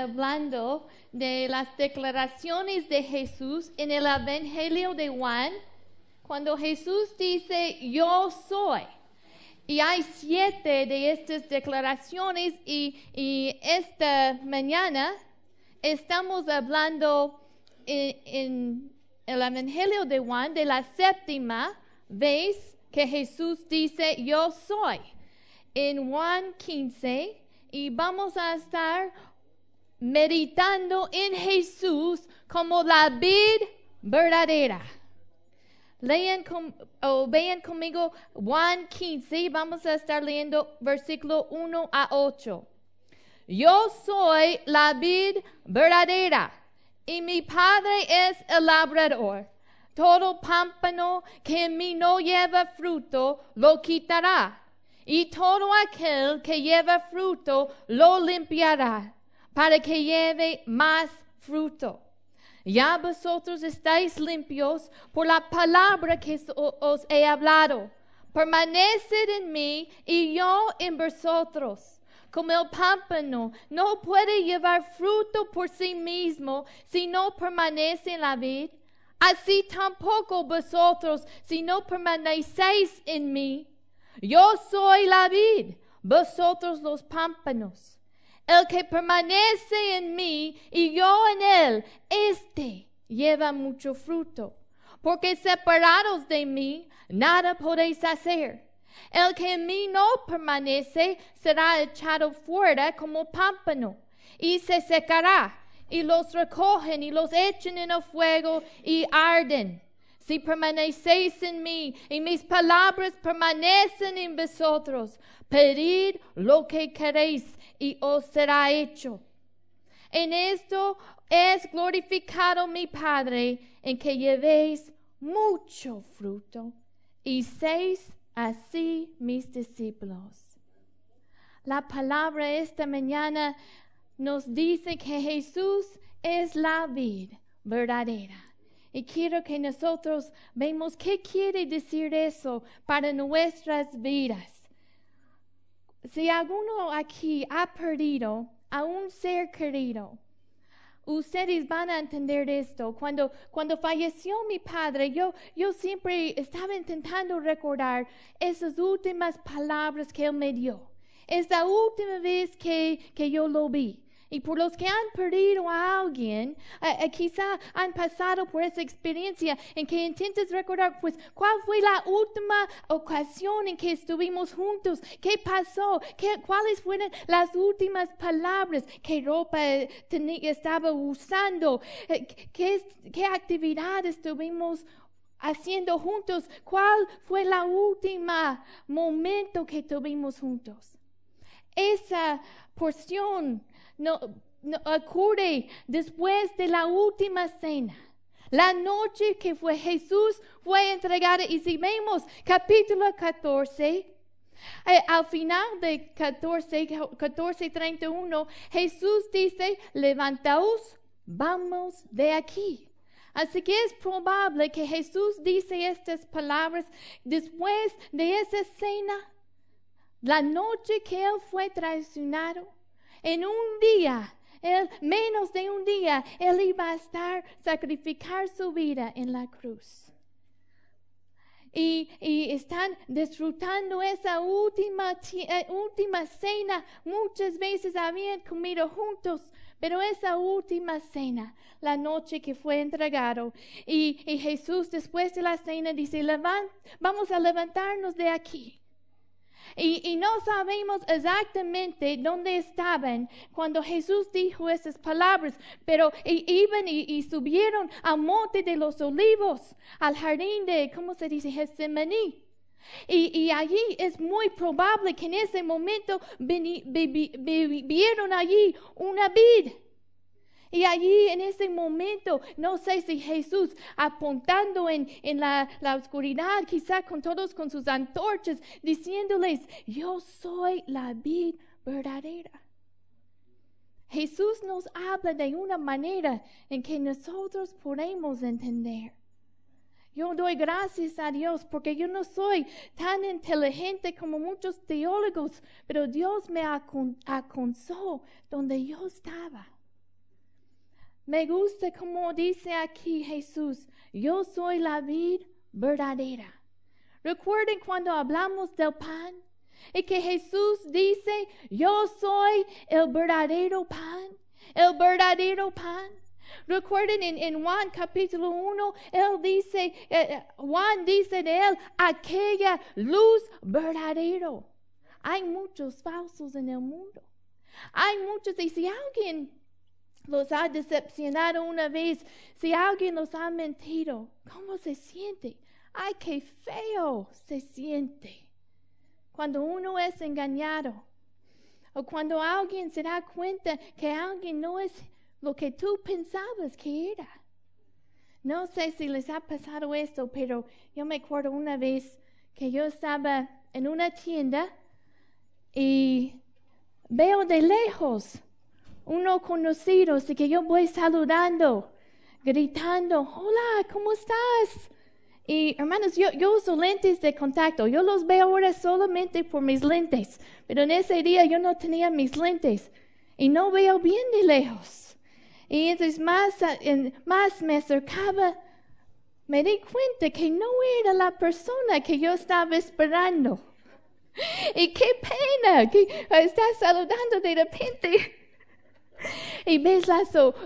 hablando de las declaraciones de Jesús en el Evangelio de Juan, cuando Jesús dice, yo soy. Y hay siete de estas declaraciones y, esta mañana estamos hablando en, en el Evangelio de Juan de la séptima vez que Jesús dice, yo soy. En Juan 15 y vamos a estar meditando en Jesús como la vid verdadera. Lean o vean conmigo Juan 15, vamos a estar leyendo versículo 1 a 8. Yo soy la vid verdadera y mi padre es el labrador. Todo pámpano que en mí no lleva fruto lo quitará y todo aquel que lleva fruto lo limpiará para que lleve más fruto. Ya vosotros estáis limpios por la palabra que os he hablado. Permaneced en mí y yo en vosotros. Como el pámpano no puede llevar fruto por sí mismo si no permanece en la vid, así tampoco vosotros si no permanecéis en mí. Yo soy la vid, vosotros los pámpanos. El que permanece en mí y yo en él, este lleva mucho fruto. Porque separados de mí, nada podéis hacer. El que en mí no permanece será echado fuera como pámpano y se secará. Y los recogen y los echan en el fuego y arden. Si permanecéis en mí y mis palabras permanecen en vosotros, pedid lo que queréis y os será hecho. En esto es glorificado mi Padre, en que llevéis mucho fruto y seis así mis discípulos. La palabra esta mañana nos dice que Jesús es la vid verdadera. Y quiero que nosotros vemos qué quiere decir eso para nuestras vidas. Si alguno aquí ha perdido a un ser querido, ustedes van a entender esto. Cuando, cuando falleció mi padre, yo, yo siempre estaba intentando recordar esas últimas palabras que él me dio. Es última vez que, que yo lo vi. Y por los que han perdido a alguien, eh, eh, quizá han pasado por esa experiencia en que intentas recordar, pues, ¿cuál fue la última ocasión en que estuvimos juntos? ¿Qué pasó? ¿Qué, ¿Cuáles fueron las últimas palabras? ¿Qué ropa estaba usando? Eh, ¿Qué, ¿Qué actividad estuvimos haciendo juntos? ¿Cuál fue la última momento que tuvimos juntos? Esa porción no, ocurre después de la última cena. La noche que fue Jesús fue entregada y si vemos capítulo 14, eh, al final de 14, 31, Jesús dice, levantaos, vamos de aquí. Así que es probable que Jesús dice estas palabras después de esa cena, la noche que él fue traicionado en un día, menos de un día, Él iba a estar, sacrificar su vida en la cruz. Y, y, están disfrutando esa última, eh, última cena. Muchas veces habían comido juntos, pero esa última cena, la noche que fue entregado, y, y Jesús después de la cena dice, vamos a levantarnos de aquí. Y, no sabemos exactamente dónde estaban cuando Jesús dijo esas palabras, pero iban y, subieron al monte de los olivos, al jardín de, ¿cómo se dice? Getsemaní. Y, allí es muy probable que en ese momento vieron allí una vid. Y allí en ese momento, no sé si Jesús apuntando en, la, la, oscuridad, quizá con todos con sus antorchas, diciéndoles, yo soy la vid verdadera. Jesús nos habla de una manera en que nosotros podemos entender. Yo doy gracias a Dios porque yo no soy tan inteligente como muchos teólogos, pero Dios me alcanzó donde yo estaba. Me gusta como dice aquí Jesús, yo soy la vid verdadera. Recuerden cuando hablamos del pan y que Jesús dice, yo soy el verdadero pan, el verdadero pan. Recuerden en, Juan capítulo 1, él dice, eh, eh, Juan dice de él, aquella luz verdadero. Hay muchos falsos en el mundo. Hay muchos, y si alguien los ha decepcionado una vez, si alguien los ha mentido, ¿cómo se siente? Ay, qué feo se siente cuando uno es engañado o cuando alguien se da cuenta que alguien no es lo que tú pensabas que era. No sé si les ha pasado esto, pero yo me acuerdo una vez que yo estaba en una tienda y veo de lejos uno conocido, así que yo voy saludando, gritando, hola, ¿cómo estás? Y hermanos, yo, yo uso lentes de contacto. Yo los veo ahora solamente por mis lentes. Pero en ese día yo no tenía mis lentes. Y no veo bien de lejos. Y entonces más, más me acercaba, me di cuenta que no era la persona que yo estaba esperando. Y qué pena que estás saludando de repente. Y ves la,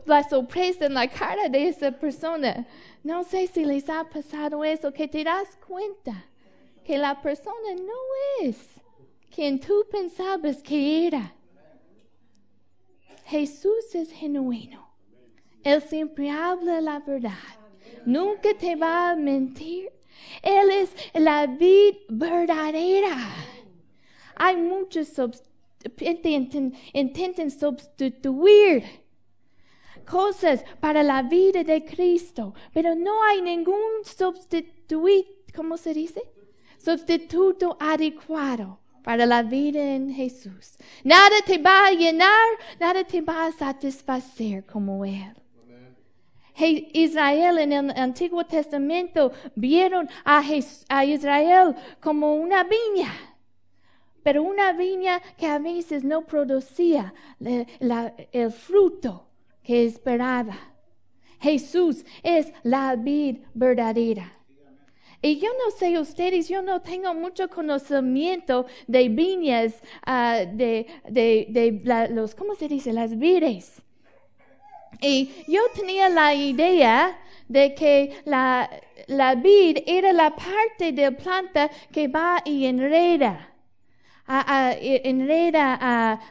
la sorpresa en la cara de esa persona. No sé si les ha pasado eso, que te das cuenta que la persona no es quien tú pensabas que era. Jesús es genuino. Él siempre habla la verdad. Nunca te va a mentir. Él es la vida verdadera. Hay muchos que intentan sustituir cosas para la vida de Cristo, pero no hay ningún sustituto, ¿cómo se dice? Sustituto adecuado para la vida en Jesús. Nada te va a llenar, nada te va a satisfacer como Él. Israel en el Antiguo Testamento vieron a, Israel como una viña, pero una viña que a veces no producía el fruto que esperaba. Jesús es la vid verdadera. Y yo no sé ustedes, yo no tengo mucho conocimiento de viñas, ah, de, de, los, ¿cómo se dice? Las vides. Y yo tenía la idea de que la, la vid era la parte de planta que va y enreda a, enreda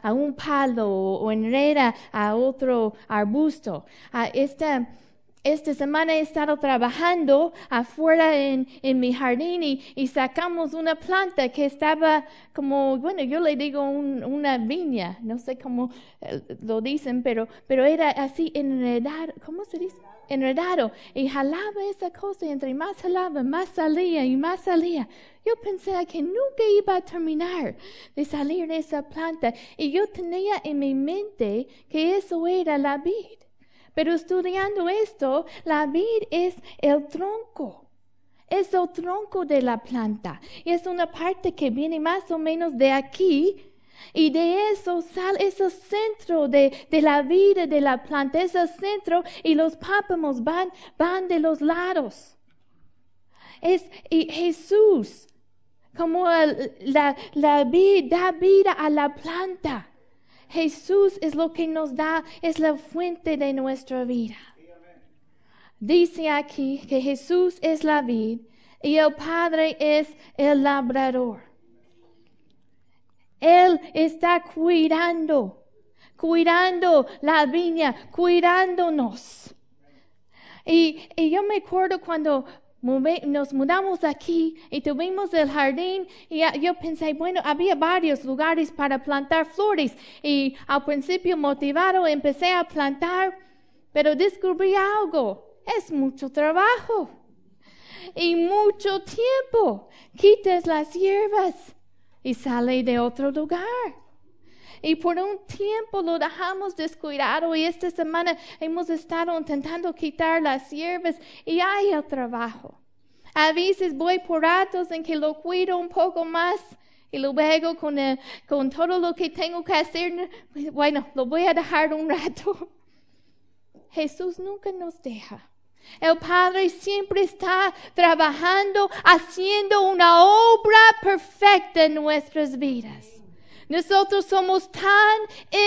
a, un palo o enreda a otro arbusto. esta, esta semana he estado trabajando afuera en, mi jardín y, sacamos una planta que estaba como, bueno, yo le digo una viña, no sé cómo eh, lo dicen, pero, pero era así enredado, ¿cómo se dice? Enredado. Y jalaba esa cosa y entre más jalaba, más salía y más salía. Yo pensé que nunca iba a terminar de salir de esa planta y yo tenía en mi mente que eso era la vid. Pero estudiando esto, la vid es el tronco. Es el tronco de la planta. Y es una parte que viene más o menos de aquí. Y de eso sale ese centro de, la vida de la planta, ese centro y los pápamos van, van de los lados. Es, y Jesús como la, la vida da vida a la planta. Jesús es lo que nos da, es la fuente de nuestra vida. Dice aquí que Jesús es la vid y el Padre es el labrador. Él está cuidando, cuidando la viña, cuidándonos. Y, y yo me acuerdo cuando nos mudamos aquí y tuvimos el jardín y yo pensé, bueno, había varios lugares para plantar flores y al principio motivado empecé a plantar, pero descubrí algo, es mucho trabajo y mucho tiempo. Quites las hierbas y sale de otro lugar. Y por un tiempo lo dejamos descuidado y esta semana hemos estado intentando quitar las hierbas y hay el trabajo. A veces voy por ratos en que lo cuido un poco más y luego con, con todo lo que tengo que hacer, bueno, lo voy a dejar un rato. Jesús nunca nos deja. El Padre siempre está trabajando, haciendo una obra perfecta en nuestras vidas. Nosotros somos tan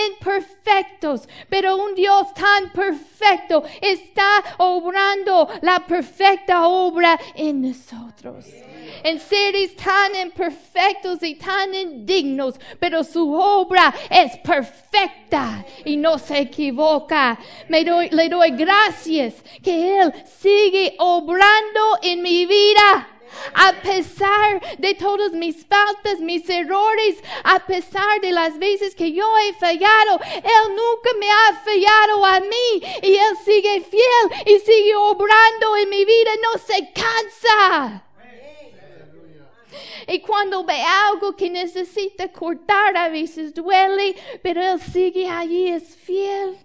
imperfectos, pero un Dios tan perfecto está obrando la perfecta obra en nosotros. En seres tan imperfectos y tan indignos, pero su obra es perfecta y no se equivoca. Me doy, le doy gracias que Él sigue obrando en mi vida a pesar de todas mis faltas, mis errores, a pesar de las veces que yo he fallado, Él nunca me ha fallado a mí y Él sigue fiel y sigue obrando en mi vida, no se cansa. Y cuando ve algo que necesita cortar, a veces duele, pero Él sigue allí, es fiel.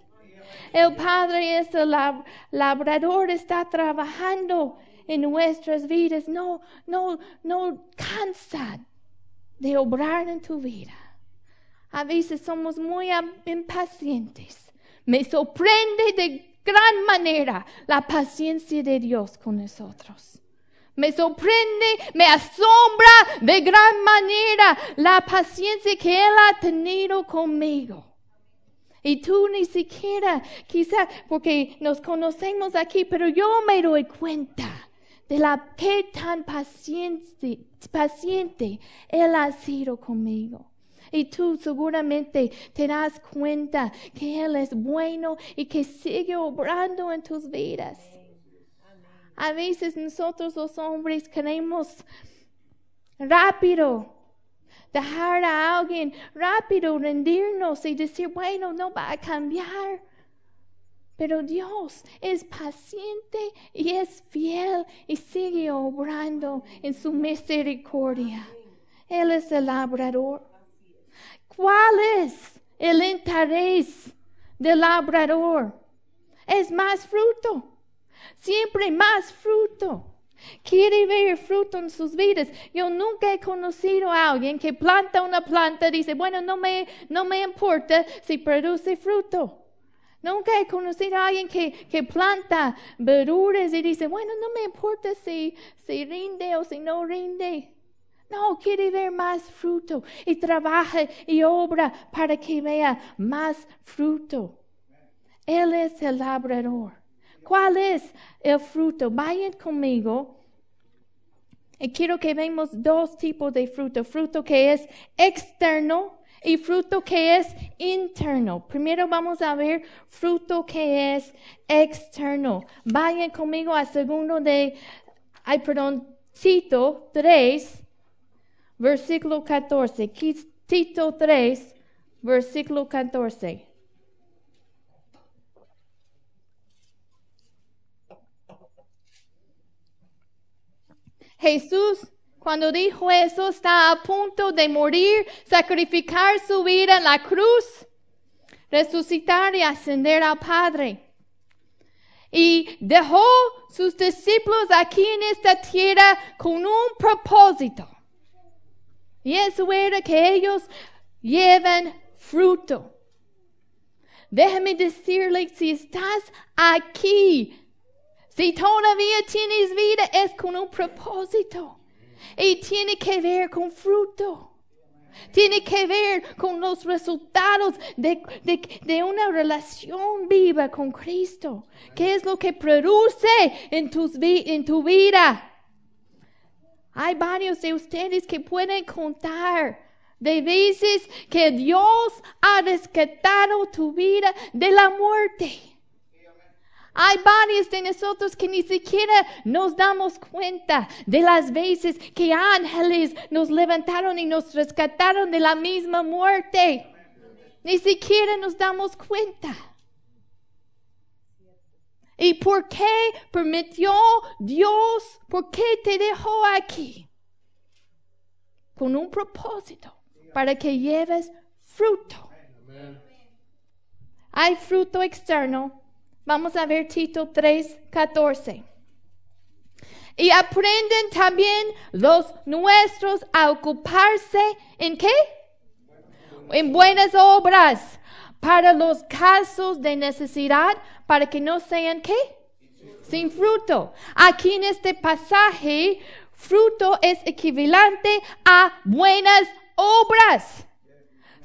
El Padre es el labrador, está trabajando en nuestras vidas no, no, no cansan de obrar en tu vida. A veces somos muy impacientes. Me sorprende de gran manera la paciencia de Dios con nosotros. Me sorprende, me asombra de gran manera la paciencia que Él ha tenido conmigo. Y tú ni siquiera, quizá porque nos conocemos aquí, pero yo me doy cuenta de la que tan paciente, paciente Él ha sido conmigo. Y tú seguramente te das cuenta que Él es bueno y que sigue obrando en tus vidas. A veces nosotros los hombres queremos rápido dejar a alguien, rápido rendirnos y decir, bueno, no va a cambiar. Pero Dios es paciente y es fiel y sigue obrando en su misericordia. Él es el labrador. ¿Cuál es el interés del labrador? Es más fruto. Siempre más fruto. Quiere ver fruto en sus vidas. Yo nunca he conocido a alguien que planta una planta y dice, bueno, no me, no me importa si produce fruto. Nunca he conocido a alguien que, planta verduras y dice, bueno, no me importa si, si rinde o si no rinde. No, quiere ver más fruto y trabaja y obra para que vea más fruto. Él es el labrador. ¿Cuál es el fruto? Vayan conmigo. Y quiero que veamos dos tipos de fruto. Fruto que es externo y fruto que es interno. Primero vamos a ver fruto que es externo. Vayan conmigo a segundo de, ay, perdón, Tito 3, versículo 14. Tito 3, versículo 14. Jesús cuando dijo eso, está a punto de morir, sacrificar su vida en la cruz, resucitar y ascender al Padre. Y dejó sus discípulos aquí en esta tierra con un propósito. Y eso era que ellos lleven fruto. Déjame decirle, si estás aquí, si todavía tienes vida, es con un propósito. Y tiene que ver con fruto. Tiene que ver con los resultados de, de, una relación viva con Cristo. ¿Qué es lo que produce en, tus, en tu vida? Hay varios de ustedes que pueden contar de veces que Dios ha rescatado tu vida de la muerte. Hay varios de nosotros que ni siquiera nos damos cuenta de las veces que ángeles nos levantaron y nos rescataron de la misma muerte. Ni siquiera nos damos cuenta. ¿Y por qué permitió Dios? ¿Por qué te dejó aquí? Con un propósito, para que lleves fruto. Hay fruto externo Vamos a ver Tito 3, 14. Y aprenden también los nuestros a ocuparse en qué? En buenas obras, para los casos de necesidad, para que no sean qué? Sin fruto. Aquí en este pasaje, fruto es equivalente a buenas obras.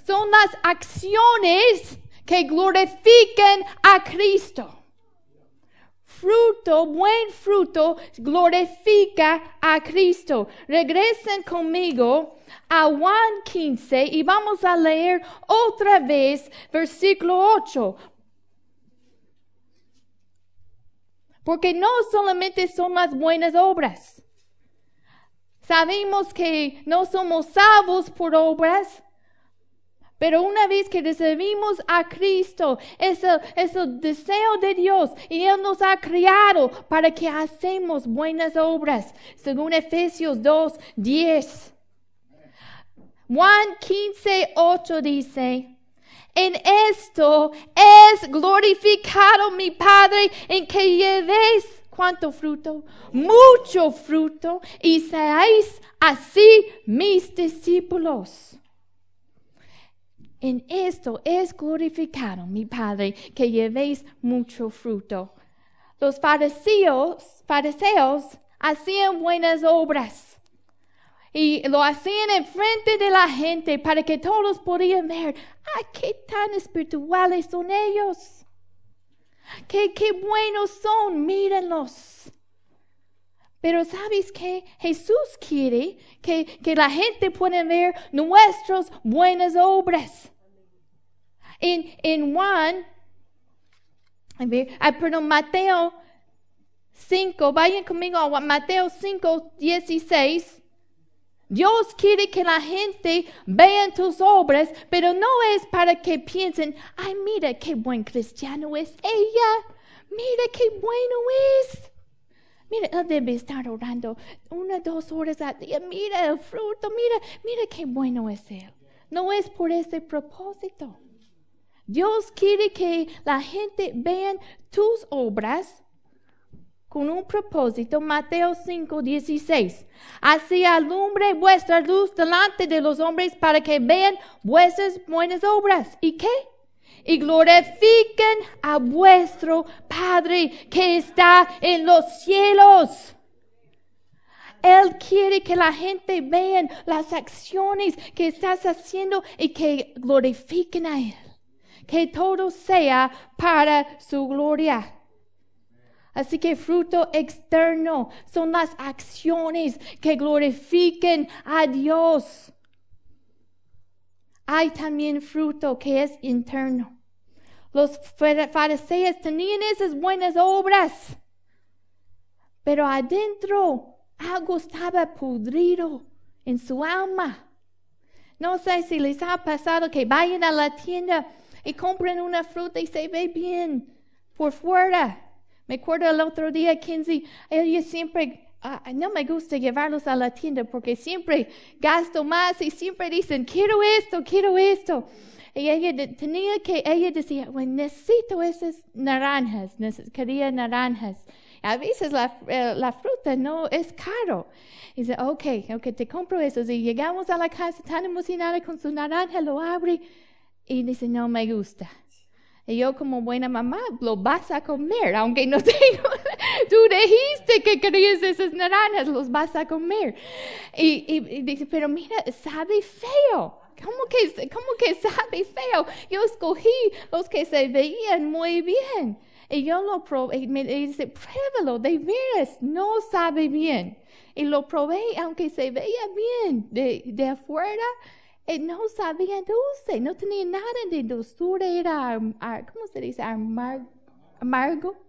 Son las acciones que glorifiquen a Cristo. Fruto, buen fruto, glorifica a Cristo. Regresen conmigo a Juan 15 y vamos a leer otra vez versículo 8. Porque no solamente son las buenas obras. Sabemos que no somos salvos por obras, pero una vez que recibimos a Cristo, es el, deseo de Dios y Él nos ha criado para que hacemos buenas obras, según Efesios 2, 10. Juan 15, 8 dice, en esto es glorificado mi Padre en que llevéis cuánto fruto, mucho fruto y seáis así mis discípulos. En esto es glorificado mi Padre que llevéis mucho fruto. Los fariseos, fariseos hacían buenas obras y lo hacían en frente de la gente para que todos podían ver, ¡ay, qué tan espirituales son ellos! ¡Qué, qué buenos son! Mírenlos. Pero ¿sabes qué? Jesús quiere que, que la gente pueda ver nuestras buenas obras. En, en Juan, a ver, ah, perdón, Mateo 5, vayan conmigo a Mateo 5, 16. Dios quiere que la gente vea tus obras, pero no es para que piensen, ay, mira qué buen cristiano es ella, mira qué bueno es. Mira, él debe estar orando una, dos horas al día. Mira el fruto, mira, mira qué bueno es él. No es por ese propósito. Dios quiere que la gente vean tus obras con un propósito. Mateo 5, 16. Así alumbre vuestra luz delante de los hombres para que vean vuestras buenas obras. ¿Y qué? Y glorifiquen a vuestro Padre que está en los cielos. Él quiere que la gente vean las acciones que estás haciendo y que glorifiquen a Él. Que todo sea para su gloria. Así que fruto externo son las acciones que glorifiquen a Dios. Hay también fruto que es interno. Los fariseos tenían esas buenas obras, pero adentro algo estaba pudrido en su alma. No sé si les ha pasado que vayan a la tienda y compren una fruta y se ve bien por fuera. Me acuerdo el otro día, Kinsey, ella siempre, ah, no me gusta llevarlos a la tienda porque siempre gasto más y siempre dicen, quiero esto, quiero esto. Y ella tenía que, ella decía, bueno, necesito esas naranjas, quería naranjas. A veces la, eh, la, fruta no es caro. Y dice, ok, ok, te compro eso. Y llegamos a la casa tan emocionada con su naranja, lo abre y dice, no me gusta. Y yo como buena mamá, lo vas a comer, aunque no tengo, tú dijiste que querías esas naranjas, los vas a comer. Y, y dice, pero mira, sabe feo. ¿Cómo que, ¿Cómo que sabe feo? Yo escogí los que se veían muy bien. Y yo lo probé, y me dice, pruébalo, de veras, no sabe bien. Y lo probé, aunque se veía bien de, de afuera, y no sabía dulce, no tenía nada de dulzura, era, ¿cómo se dice? amargo.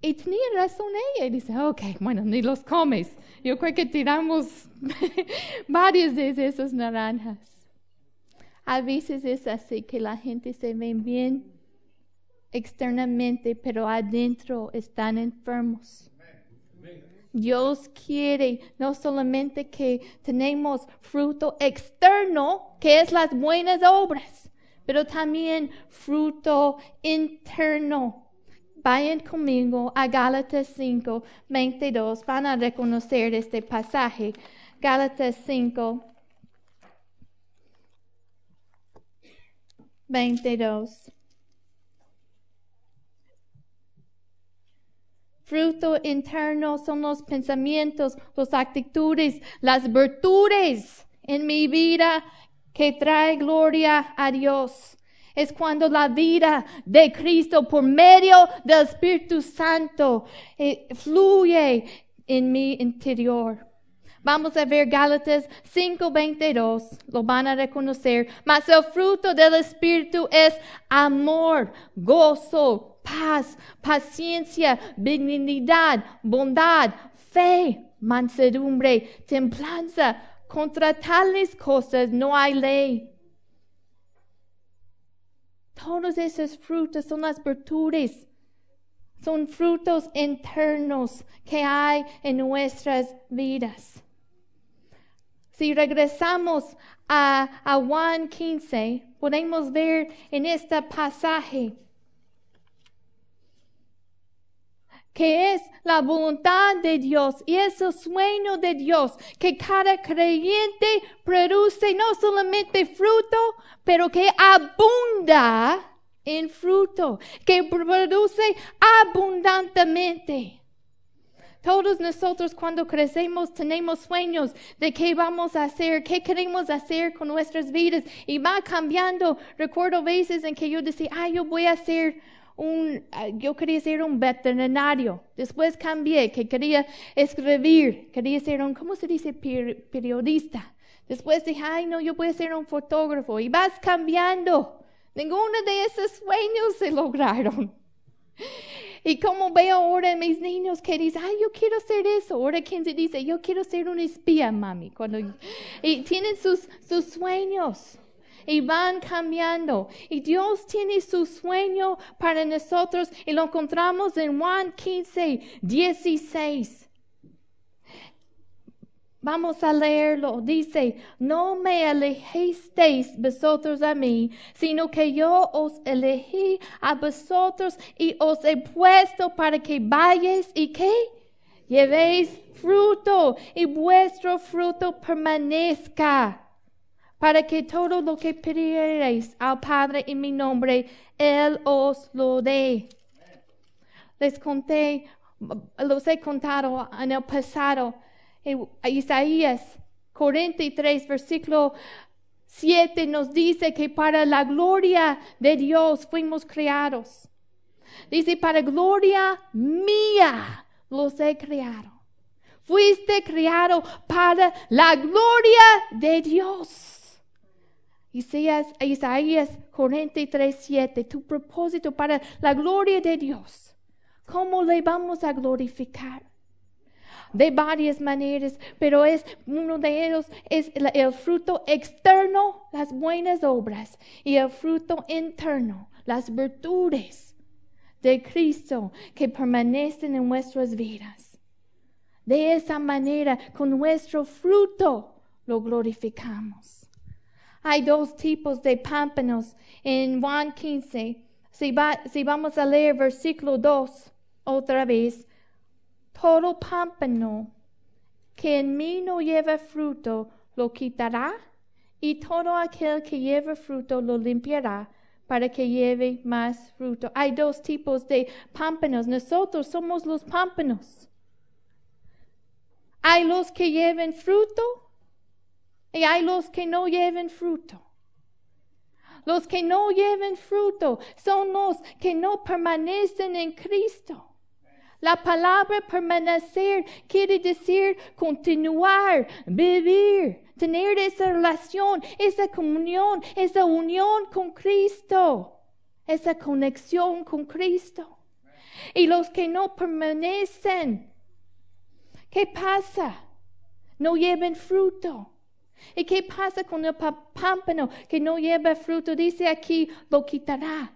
Y tenía razón ella. Y dice, ok, bueno, ni los comes. Yo creo que tiramos varias de esas naranjas. A veces es así que la gente se ve bien externamente, pero adentro están enfermos. Dios quiere no solamente que tenemos fruto externo, que es las buenas obras, pero también fruto interno Vayan conmigo a Gálatas 5, 22. Van a reconocer este pasaje. Gálatas 5. 22. Fruto interno son los pensamientos, las actitudes, las virtudes en mi vida que trae gloria a Dios. Es cuando la vida de Cristo por medio del Espíritu Santo eh, fluye en mi interior. Vamos a ver Gálatas 5:22, lo van a reconocer. Mas el fruto del Espíritu es amor, gozo, paz, paciencia, benignidad, bondad, fe, mansedumbre, templanza. Contra tales cosas no hay ley. Todos esos frutos son las virtudes, son frutos internos que hay en nuestras vidas. Si regresamos a, a Juan 15, podemos ver en este pasaje que es la voluntad de Dios y es el sueño de Dios, que cada creyente produce no solamente fruto, pero que abunda en fruto, que produce abundantemente. Todos nosotros cuando crecemos tenemos sueños de qué vamos a hacer, qué queremos hacer con nuestras vidas y va cambiando. Recuerdo veces en que yo decía, ay, yo voy a hacer un, ah, yo quería ser un veterinario. Después cambié, que quería escribir, quería ser un, ¿cómo se dice? Periodista. Después dije, ay, no, yo a ser un fotógrafo. Y vas cambiando. Ninguno de esos sueños se lograron. Y como veo ahora en mis niños que dicen, ay, yo quiero ser eso. Ahora quien se dice, yo quiero ser un espía, mami. Cuando, y tienen sus, sus sueños y van cambiando. Y Dios tiene su sueño para nosotros y lo encontramos en Juan 15, 16. Vamos a leerlo. Dice, no me alejisteis vosotros a mí, sino que yo os elegí a vosotros y os he puesto para que vayáis y que llevéis fruto y vuestro fruto permanezca para que todo lo que pidierais al Padre en mi nombre, Él os lo dé. Les conté, los he contado en el pasado, Isaías 43, versículo 7 nos dice que para la gloria de Dios fuimos creados. Dice, para gloria mía los he creado. Fuiste creado para la gloria de Dios. Isaías, Isaías 43, 7, tu propósito para la gloria de Dios. ¿Cómo le vamos a glorificar? De varias maneras, pero es uno de ellos es el, el fruto externo, las buenas obras, y el fruto interno, las virtudes de Cristo que permanecen en nuestras vidas. De esa manera, con nuestro fruto, lo glorificamos. Hay dos tipos de pámpanos en Juan 15. Si, vamos a leer versículo 2 otra vez, todo pámpano que en mí no lleva fruto lo quitará y todo aquel que lleva fruto lo limpiará para que lleve más fruto. Hay dos tipos de pámpanos. Nosotros somos los pámpanos. Hay los que lleven fruto y hay los que no lleven fruto. Los que no lleven fruto son los que no permanecen en Cristo. La palabra permanecer quiere decir continuar, vivir, tener esa relación, esa comunión, esa unión con Cristo, esa conexión con Cristo. Y los que no permanecen, ¿qué pasa? No lleven fruto. ¿Y qué pasa con el pámpano que no lleva fruto? Dice aquí, lo quitará.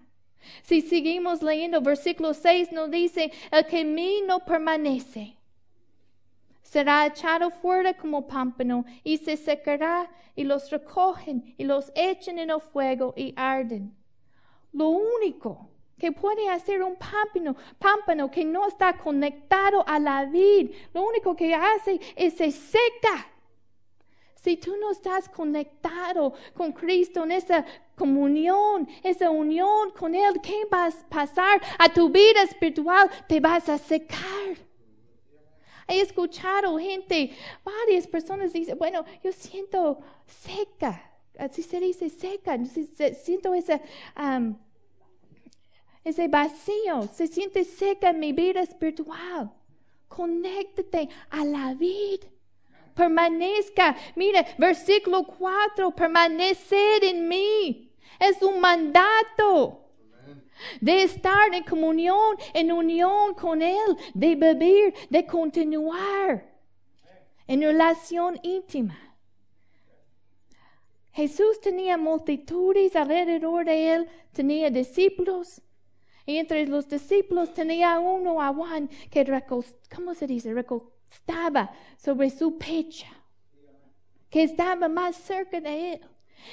Si seguimos leyendo, versículo 6 nos dice, el que en mí no permanece será echado fuera como pámpano y se secará y los recogen y los echan en el fuego y arden. Lo único que puede hacer un pámpano, pámpano que no está conectado a la vid, lo único que hace es se seca Si tú no estás conectado con Cristo en esa comunión, esa unión con Él, ¿qué va a pasar a tu vida espiritual? Te vas a secar. He escuchado gente, varias personas dicen, bueno, yo siento seca, así se dice seca, siento ese, ese vacío, se siente seca en mi vida espiritual. Conéctate a la vida permanezca. Mire, versículo 4, permanecer en mí. Es un mandato de estar en comunión, en unión con Él, de vivir, de continuar en relación íntima. Jesús tenía multitudes alrededor de Él, tenía discípulos. Y entre los discípulos tenía uno a Juan que, ¿cómo se dice? Estaba sobre su pecho, que estaba más cerca de él.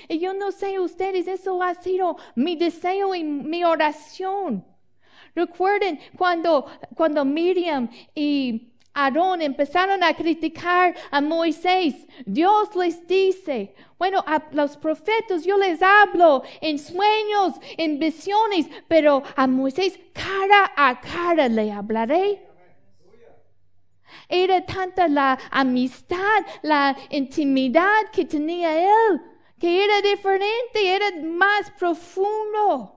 Y yo no sé ustedes, eso ha sido mi deseo y mi oración. Recuerden cuando, cuando Miriam y Aarón empezaron a criticar a Moisés, Dios les dice, bueno, a los profetas yo les hablo en sueños, en visiones, pero a Moisés cara a cara le hablaré. Era tanta la amistad, la intimidad que tenía él, que era diferente, era más profundo.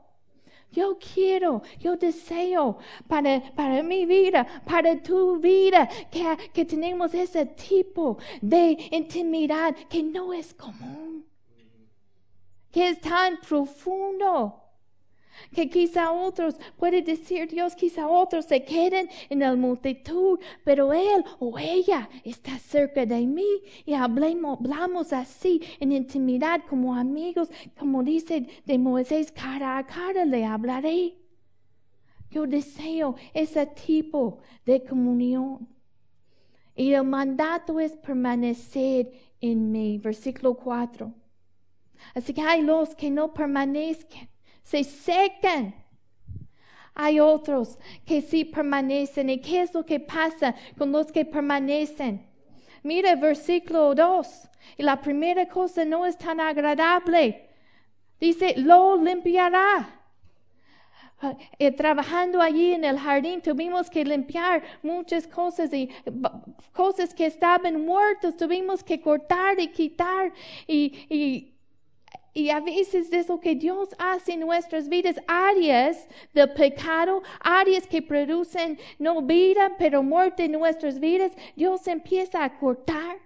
Yo quiero, yo deseo para, para mi vida, para tu vida, que, que tenemos ese tipo de intimidad que no es común, que es tan profundo que quizá otros, puede decir Dios, quizá otros se queden en la multitud, pero Él o ella está cerca de mí y hablamos, así en intimidad como amigos, como dice de Moisés, cara a cara le hablaré. Yo deseo ese tipo de comunión. Y el mandato es permanecer en mí, versículo 4. Así que hay los que no permanezcan se secan. Hay otros que sí permanecen. ¿Y qué es lo que pasa con los que permanecen? Mira versículo 2. Y la primera cosa no es tan agradable. Dice, lo limpiará. Eh, trabajando allí en el jardín tuvimos que limpiar muchas cosas y cosas que estaban muertas tuvimos que cortar y quitar y y a veces es lo que Dios hace en nuestras vidas, áreas del pecado, áreas que producen no vida, pero muerte en nuestras vidas, Dios empieza a cortar.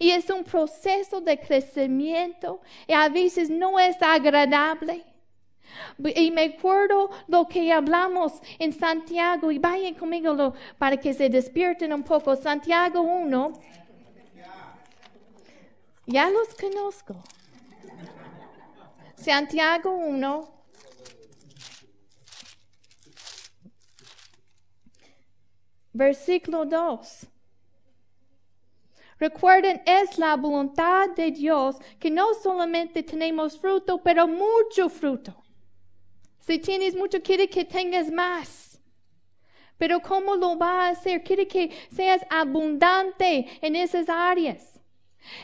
Y es un proceso de crecimiento y a veces no es agradable. Y me acuerdo lo que hablamos en Santiago, y vayan conmigo para que se despierten un poco. Santiago 1. Ya los conozco. Santiago 1. Versículo 2. Recuerden, es la voluntad de Dios que no solamente tenemos fruto, pero mucho fruto. Si tienes mucho, quiere que tengas más. Pero ¿cómo lo va a hacer? Quiere que seas abundante en esas áreas.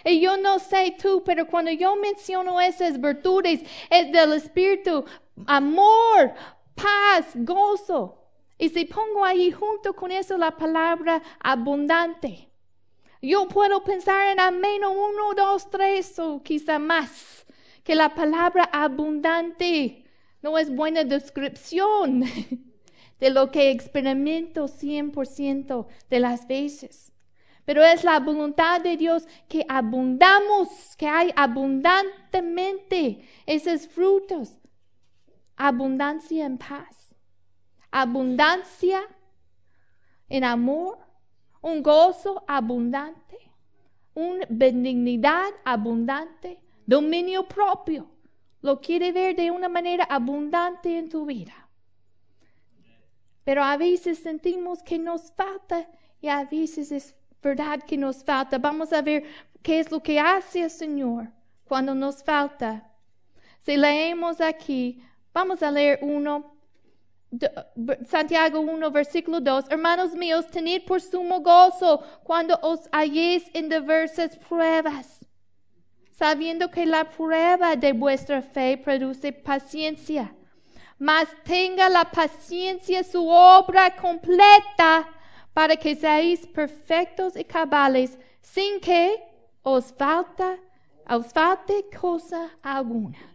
Y yo no sé tú, pero cuando yo menciono esas virtudes es del Espíritu, amor, paz, gozo. Y si pongo ahí junto con eso la palabra abundante, yo puedo pensar en al menos uno, dos, tres o quizá más que la palabra abundante no es buena descripción de lo que experimento 100% de las veces. Pero es la voluntad de Dios que abundamos, que hay abundantemente esos frutos. Abundancia en paz, abundancia en amor, un gozo abundante, una benignidad abundante, dominio propio. Lo quiere ver de una manera abundante en tu vida. Pero a veces sentimos que nos falta y a veces es verdad que nos falta. Vamos a ver qué es lo que hace el Señor cuando nos falta. Si leemos aquí, vamos a leer uno, Santiago 1, versículo 2, hermanos míos, tened por sumo gozo cuando os halléis en diversas pruebas, sabiendo que la prueba de vuestra fe produce paciencia. Mas tenga la paciencia su obra completa para que seáis perfectos y cabales, sin que os falta, os falte cosa alguna.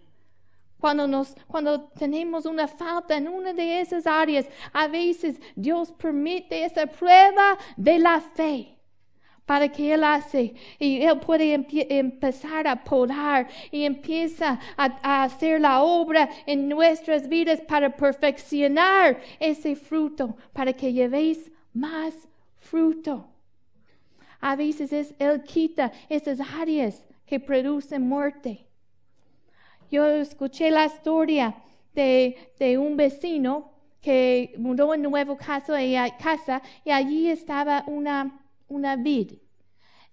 Cuando, nos, cuando tenemos una falta en una de esas áreas, a veces Dios permite esa prueba de la fe para que Él hace y Él puede empezar a podar y empieza a hacer la obra en nuestras vidas para perfeccionar ese fruto, para que llevéis más fruto. A veces es, Él quita esas áreas que producen muerte. Yo escuché la historia de, de un vecino que mudó en nuevo casa y, casa y allí estaba una, una vid.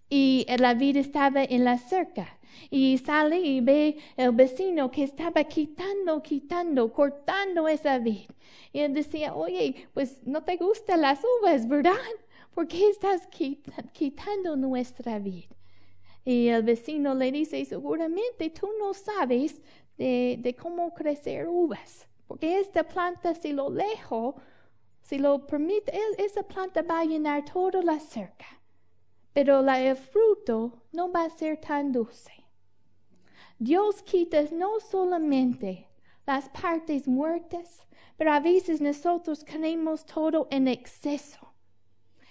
Y la vid estaba en la cerca. Y sale y ve el vecino que estaba quitando, quitando, cortando esa vid. Y él decía, oye, pues no te gustan las uvas, ¿verdad? ¿Por qué estás quita- quitando nuestra vid? Y el vecino le dice, seguramente tú no sabes de, cómo crecer uvas, porque esta planta si lo dejo, si lo permite, e- esa planta va a llenar toda la cerca, pero la, el fruto no va a ser tan dulce. Dios quita no solamente las partes muertas, pero a veces nosotros queremos todo en exceso.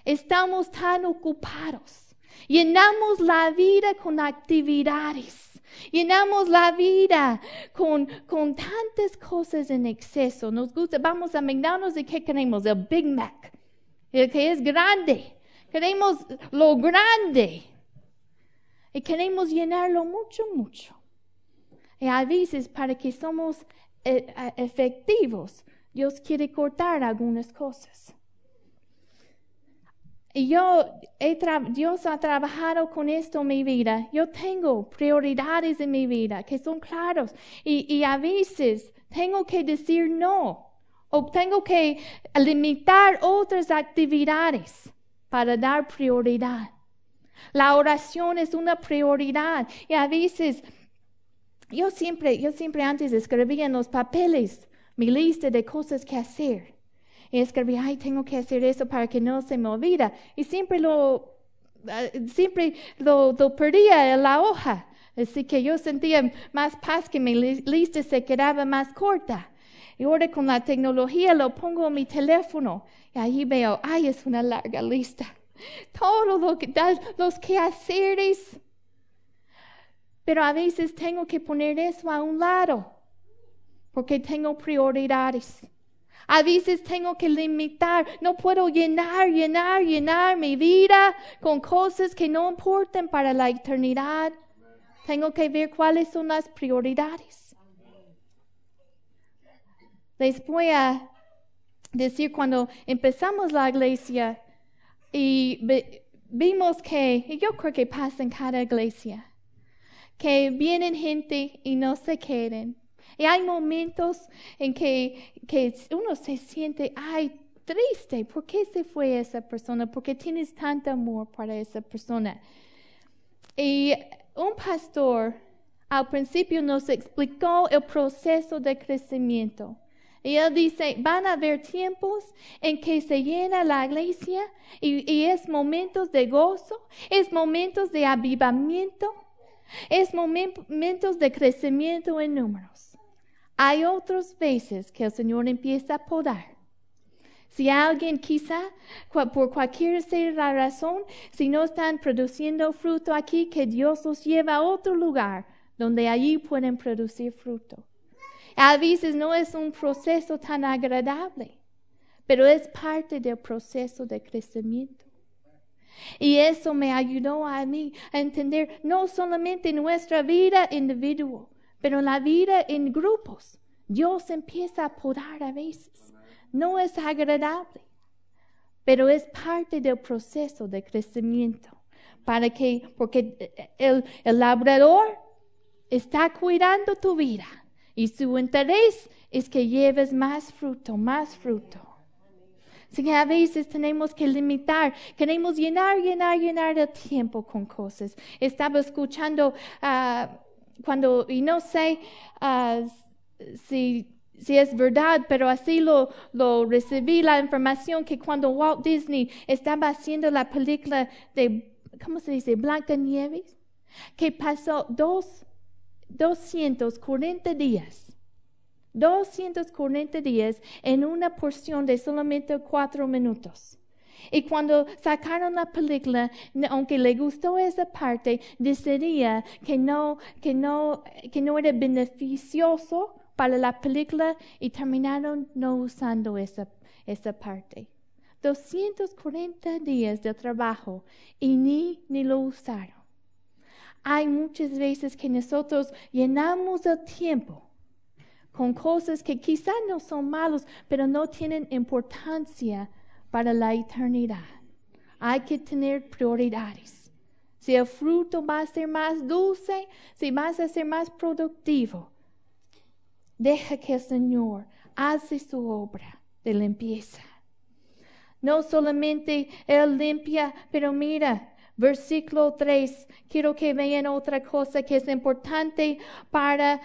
Estamos tan ocupados. Llenamos la vida con actividades. Llenamos la vida con, con tantas cosas en exceso. Nos gusta, vamos a McDonald's y ¿qué queremos? El Big Mac. El que es grande. Queremos lo grande. Y queremos llenarlo mucho, mucho. Y a veces para que somos eh, eh, efectivos, Dios quiere cortar algunas cosas. Y yo, Dios ha trabajado con esto en mi vida. Yo tengo prioridades en mi vida que son claros. Y a veces tengo que decir no. O tengo que limitar otras actividades para dar prioridad. La oración es una prioridad. Y a veces, yo siempre, yo siempre antes escribía en los papeles mi lista de cosas que hacer. Y escribí, ay, tengo que hacer eso para que no se me olvida. Y siempre lo, eh, siempre lo, lo perdía en la hoja. Así que yo sentía más paz que mi li- lista se quedaba más corta. Y ahora con la tecnología lo pongo en mi teléfono. Y ahí veo, ay, es una larga lista. Todo lo que da, los quehaceres. Pero a veces tengo que poner eso a un lado. Porque tengo prioridades. A veces tengo que limitar, no puedo llenar, llenar, llenar mi vida con cosas que no importan para la eternidad. Tengo que ver cuáles son las prioridades. Les voy a decir cuando empezamos la iglesia y vimos que, y yo creo que pasa en cada iglesia, que vienen gente y no se queden. Y hay momentos en que, que uno se siente, ay, triste, ¿por qué se fue esa persona? ¿Por qué tienes tanto amor para esa persona? Y un pastor al principio nos explicó el proceso de crecimiento. Él dice, van a haber tiempos en que se llena la iglesia y, es momentos de gozo, es momentos de avivamiento, es momen- momentos de crecimiento en números. Hay otras veces que el Señor empieza a podar. Si alguien quizá, por cualquier sea la razón, si no están produciendo fruto aquí, que Dios los lleva a otro lugar donde allí pueden producir fruto. A veces no es un proceso tan agradable, pero es parte del proceso de crecimiento. Y eso me ayudó a mí a entender no solamente en nuestra vida individual, pero la vida en grupos. Dios empieza a podar a veces. No es agradable, pero es parte del proceso de crecimiento. Para que, porque el, el labrador está cuidando tu vida Y su interés es que lleves más fruto, más fruto. Así que a veces tenemos que limitar, queremos llenar, llenar, llenar el tiempo con cosas. Estaba escuchando ah, cuando, y no sé ah, si, si es verdad, pero así lo, lo recibí la información que cuando Walt Disney estaba haciendo la película de, ¿cómo se dice? Blanca Nieves, que pasó dos, 240 días 240 días en una porción de solamente cuatro minutos. Y cuando sacaron la película, aunque le gustó esa parte, decidía que no, que no, que no era beneficioso para la película y terminaron no usando esa, esa parte. 240 días de trabajo y ni, ni lo usaron. Hay muchas veces que nosotros llenamos el tiempo con cosas que quizá no son malos, pero no tienen importancia para la eternidad. Hay que tener prioridades. Si el fruto va a ser más dulce, si vas a ser más productivo, deja que el Señor hace su obra de limpieza. No solamente Él limpia, pero mira, versículo 3, quiero que vean otra cosa que es importante para